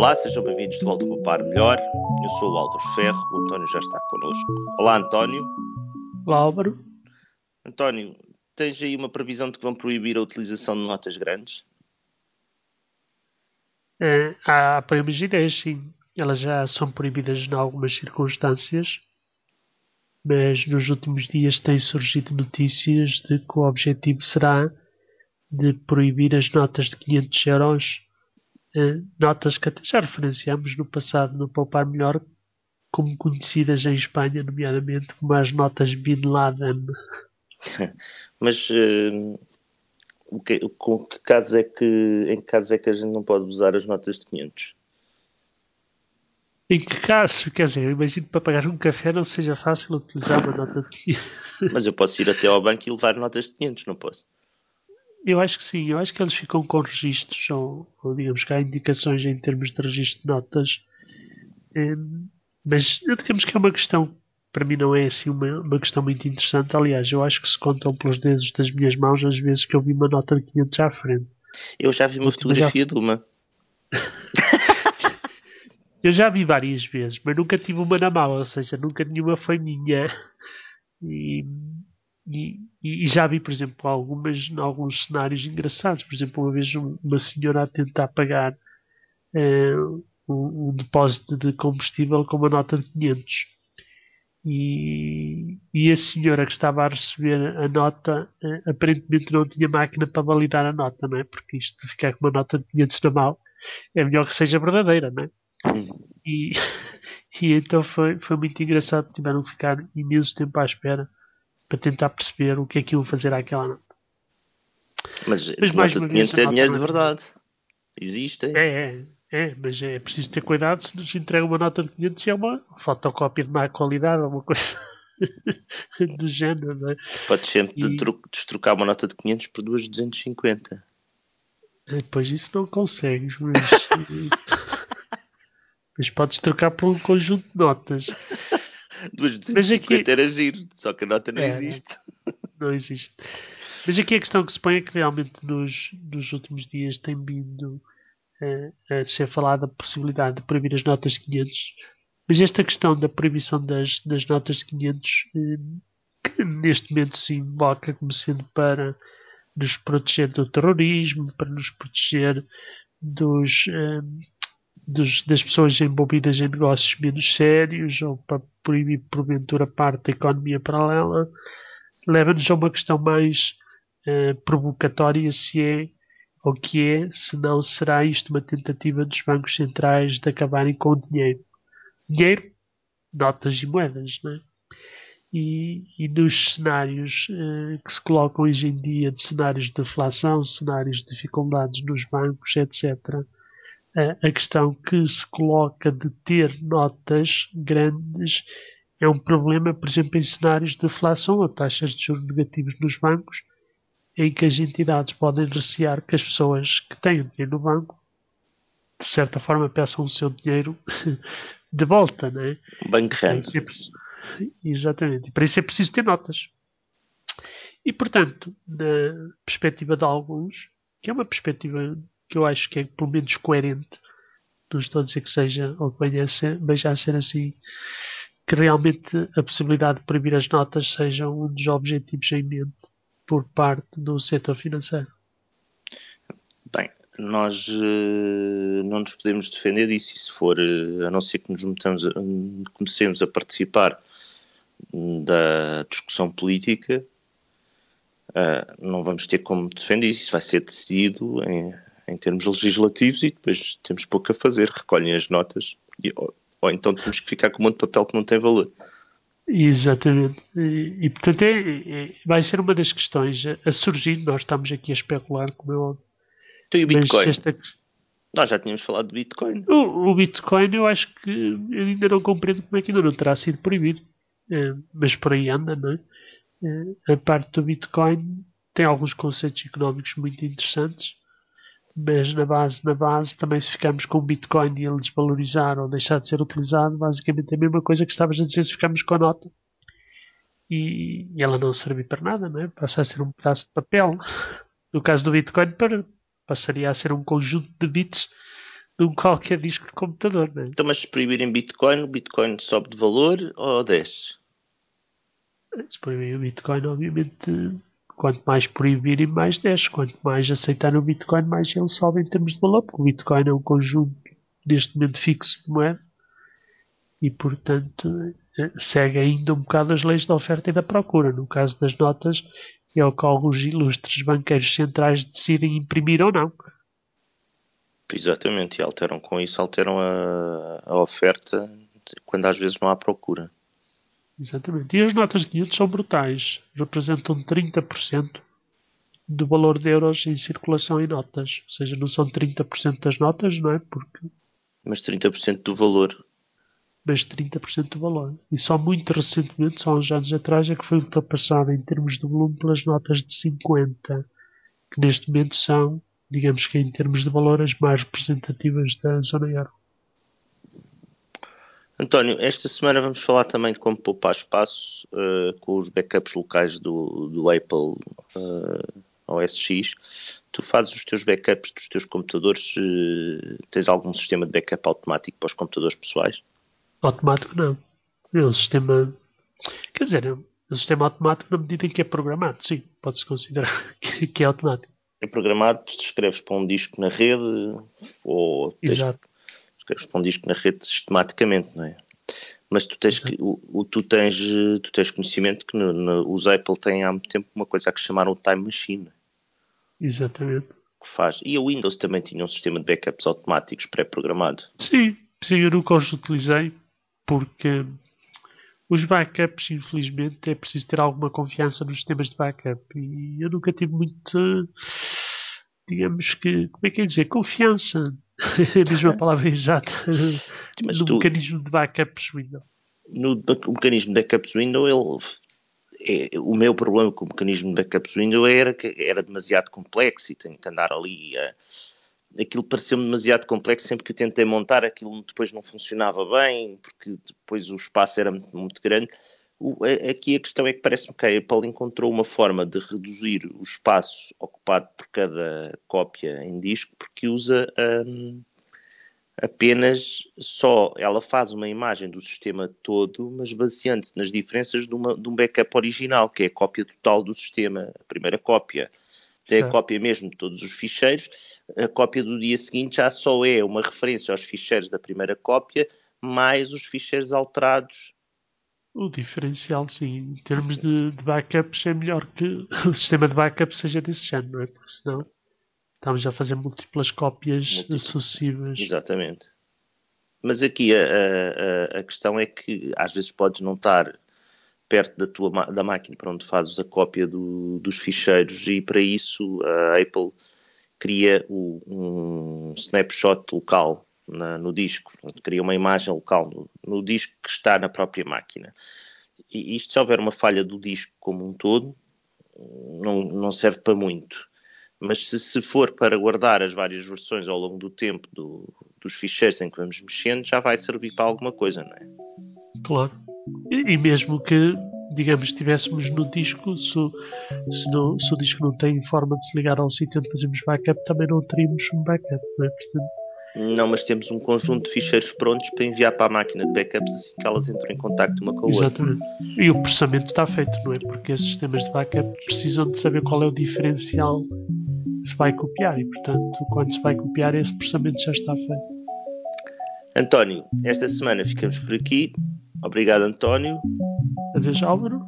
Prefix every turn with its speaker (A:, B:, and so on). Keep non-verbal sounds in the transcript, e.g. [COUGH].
A: Olá, sejam bem-vindos de volta para Par Melhor. Eu sou o Álvaro Ferro, o António já está connosco. Olá, António.
B: Olá, Álvaro.
A: António, tens aí uma previsão de que vão proibir a utilização de notas grandes?
B: É, há proibidas ideias, sim. Elas já são proibidas em algumas circunstâncias, mas nos últimos dias têm surgido notícias de que o objetivo será de proibir as notas de 500 euros, notas que até já referenciamos no passado no Poupar Melhor, como conhecidas em Espanha, nomeadamente como as notas Bin Laden. [LAUGHS]
A: Mas uh, o que, com que casos é que, em que casos é que a gente não pode usar as notas de 500?
B: Em que caso? Quer dizer, imagino que para pagar um café não seja fácil utilizar uma nota de 500.
A: Mas eu posso ir até ao banco e levar notas de 500, não posso?
B: Eu acho que sim, eu acho que eles ficam com registros, ou, ou digamos que há indicações em termos de registro de notas, um, mas digamos que é uma questão, para mim não é assim uma, uma questão muito interessante. Aliás, eu acho que se contam pelos dedos das minhas mãos as vezes que eu vi uma nota de 500 à frente.
A: Eu já vi uma fotografia já... de uma. [LAUGHS]
B: eu já vi várias vezes, mas nunca tive uma na mão, ou seja, nunca nenhuma foi minha. E, e, e, já vi, por exemplo, algumas, alguns cenários engraçados. Por exemplo, uma vez uma senhora a tentar pagar uh, um, um, depósito de combustível com uma nota de 500. E, e a senhora que estava a receber a nota uh, aparentemente não tinha máquina para validar a nota, não é? Porque isto de ficar com uma nota de 500 na mão é melhor que seja verdadeira, não é? E, [LAUGHS] e então foi, foi muito engraçado. Tiveram que ficar imenso tempo à espera para tentar perceber o que é que iam fazer àquela nota.
A: Mas, mas mais nota de 500 é dinheiro de verdade. Existem.
B: É, é, é, mas é preciso ter cuidado se nos entrega uma nota de 500 é uma fotocópia de má qualidade ou uma coisa [LAUGHS] do género, não é?
A: Podes sempre e... destrocar uma nota de 500 por duas de 250.
B: É, pois isso não consegues, mas... [LAUGHS] mas podes trocar por um conjunto de notas.
A: Duas de 250 aqui... era giro, só que a nota não é, existe.
B: Não existe. Mas aqui a questão que se põe é que realmente nos, nos últimos dias tem vindo a, a ser falada a possibilidade de proibir as notas de 500. Mas esta questão da proibição das, das notas de 500, eh, que neste momento se invoca como sendo para nos proteger do terrorismo, para nos proteger dos, eh, dos, das pessoas envolvidas em negócios menos sérios ou para proibir porventura parte da economia paralela, leva-nos a uma questão mais uh, provocatória se é ou que é, se não será isto uma tentativa dos bancos centrais de acabarem com o dinheiro. Dinheiro, notas e moedas, não é? E, e nos cenários uh, que se colocam hoje em dia de cenários de deflação, cenários de dificuldades nos bancos, etc., a questão que se coloca de ter notas grandes é um problema, por exemplo, em cenários de deflação ou taxas de juros negativos nos bancos, em que as entidades podem recear que as pessoas que têm dinheiro no banco, de certa forma, peçam o seu dinheiro [LAUGHS] de volta, não é?
A: Banco é
B: Exatamente. E para isso é preciso ter notas. E, portanto, na perspectiva de alguns, que é uma perspectiva que eu acho que é pelo menos coerente. Não estou a dizer que seja ou que venha a ser, veja a ser assim, que realmente a possibilidade de proibir as notas seja um dos objetivos em mente por parte do setor financeiro.
A: Bem, nós uh, não nos podemos defender disso, se for, uh, a não ser que nos metamos, uh, comecemos a participar da discussão política, não vamos ter como defender isso vai ser decidido em, em termos legislativos e depois temos pouco a fazer, recolhem as notas e, ou, ou, então temos que ficar com um monte de papel que não tem valor.
B: Exatamente. E, e portanto é, é, vai ser uma das questões a, surgir, nós estamos aqui a especular, como é óbvio.
A: Então e o Bitcoin? Esta... Nós já tínhamos falado do Bitcoin.
B: O, o, Bitcoin eu acho que eu ainda não compreendo como é que ainda não terá sido proibido. É, mas por aí anda, não é? é? A parte do Bitcoin tem alguns conceitos económicos muito interessantes mas na base, na base também se ficarmos com o Bitcoin e ele desvalorizar ou deixar de ser utilizado, basicamente é a mesma coisa que estavas a dizer se ficarmos com a nota e, e ela não servir para nada, não é? passa a ser um pedaço de papel. No caso do Bitcoin, para, passaria a ser um conjunto de bits num qualquer disco de computador. Não é?
A: Então, mas se proibirem Bitcoin, o Bitcoin sobe de valor ou desce?
B: Se proibirem o Bitcoin, obviamente, quanto mais proibirem, mais desce. Quanto mais aceitarem o Bitcoin, mais ele sobe em termos de valor, porque o Bitcoin é um conjunto, neste momento, fixo de moeda e, portanto, eh, segue ainda um bocado as leis da oferta e da procura. No caso das notas, é o que alguns ilustres banqueiros centrais decidem imprimir ou não.
A: Exatamente, e alteram com isso, alteram a, a oferta quando às vezes não há procura.
B: Exatamente. E as notas de 500 são brutais. Representam 30% do valor de euros em circulação em notas. Ou seja, não são 30% das notas, não é? Porque...
A: Mas 30% do valor.
B: Mas 30% do valor. E só muito recentemente, só uns anos atrás, é que foi ultrapassada em termos de volume pelas notas de 50, que neste momento são digamos que em termos de valor, as mais representativas da zona euro.
A: António, esta semana vamos falar também de como poupar espaço uh, com os backups locais do, do Apple uh, OS X. Tu fazes os teus backups dos teus computadores, uh, tens algum sistema de backup automático para os computadores pessoais?
B: Automático não. É um sistema, quer dizer, é um sistema automático na medida em que é programado, sim, pode-se considerar [LAUGHS] que é automático
A: é programado, tu escreves para um disco na rede ou
B: Exato.
A: Um disco na rede sistematicamente, não é? Mas tu tens, que, o, o, tu tens, tu tens conhecimento que no, no, os Apple têm há muito tempo uma coisa que chamaram Time Machine.
B: Exatamente.
A: Que faz. E o Windows também tinha um sistema de backups automáticos pré-programado.
B: Sim, sim, eu nunca os utilizei porque os backups, infelizmente, é preciso ter alguma confiança nos sistemas de backup. E eu nunca tive muito, digamos que, como é que é dizer, confiança. É a mesma palavra exata. Mas no tu, mecanismo de backups Windows.
A: No, no mecanismo de backups Windows, ele, é, o meu problema com o mecanismo de backups Windows era que era demasiado complexo e tenho que andar ali a aquilo pareceu-me demasiado complexo, sempre que eu tentei montar aquilo depois não funcionava bem, porque depois o espaço era muito, muito grande. O, aqui a questão é que parece-me que a Apple encontrou uma forma de reduzir o espaço ocupado por cada cópia em disco, porque usa um, apenas só, ela faz uma imagem do sistema todo, mas baseando-se nas diferenças de, uma, de um backup original, que é a cópia total do sistema, a primeira cópia tem a cópia mesmo de todos os ficheiros. A cópia do dia seguinte já só é uma referência aos ficheiros da primeira cópia, mais os ficheiros alterados.
B: O diferencial, sim, em termos de, de backups, é melhor que [LAUGHS] o sistema de backup seja desse género, não é? Porque senão estamos a fazer múltiplas cópias múltiplas. sucessivas.
A: Exatamente. Mas aqui a, a, a questão é que às vezes podes não estar perto da tua da máquina para onde fazes a cópia do, dos ficheiros e para isso a Apple cria o, um snapshot local na, no disco, cria uma imagem local no, no, disco que está na própria máquina. E isto se houver uma falha do disco como um todo, não, não serve para muito. Mas se, se for para guardar as várias versões ao longo do tempo do, dos ficheiros em que vamos mexendo, já vai servir para alguma coisa, não é?
B: Claro. E, mesmo que, digamos, estivéssemos no disco, se, se, no, se, o disco não tem forma de se ligar ao sítio onde fazemos backup, também não teríamos um backup, não é? Portanto,
A: não, mas temos um conjunto de ficheiros prontos para enviar para a máquina de backups assim que elas entram em contato uma com a
B: outra. Exatamente. E o processamento está feito, não é? Porque esses sistemas de backup precisam de saber qual é o diferencial que se vai copiar e, portanto, quando se vai copiar, esse processamento já está feito.
A: António, esta semana ficamos por aqui. Obrigado, António.
B: Adeus, Álvaro.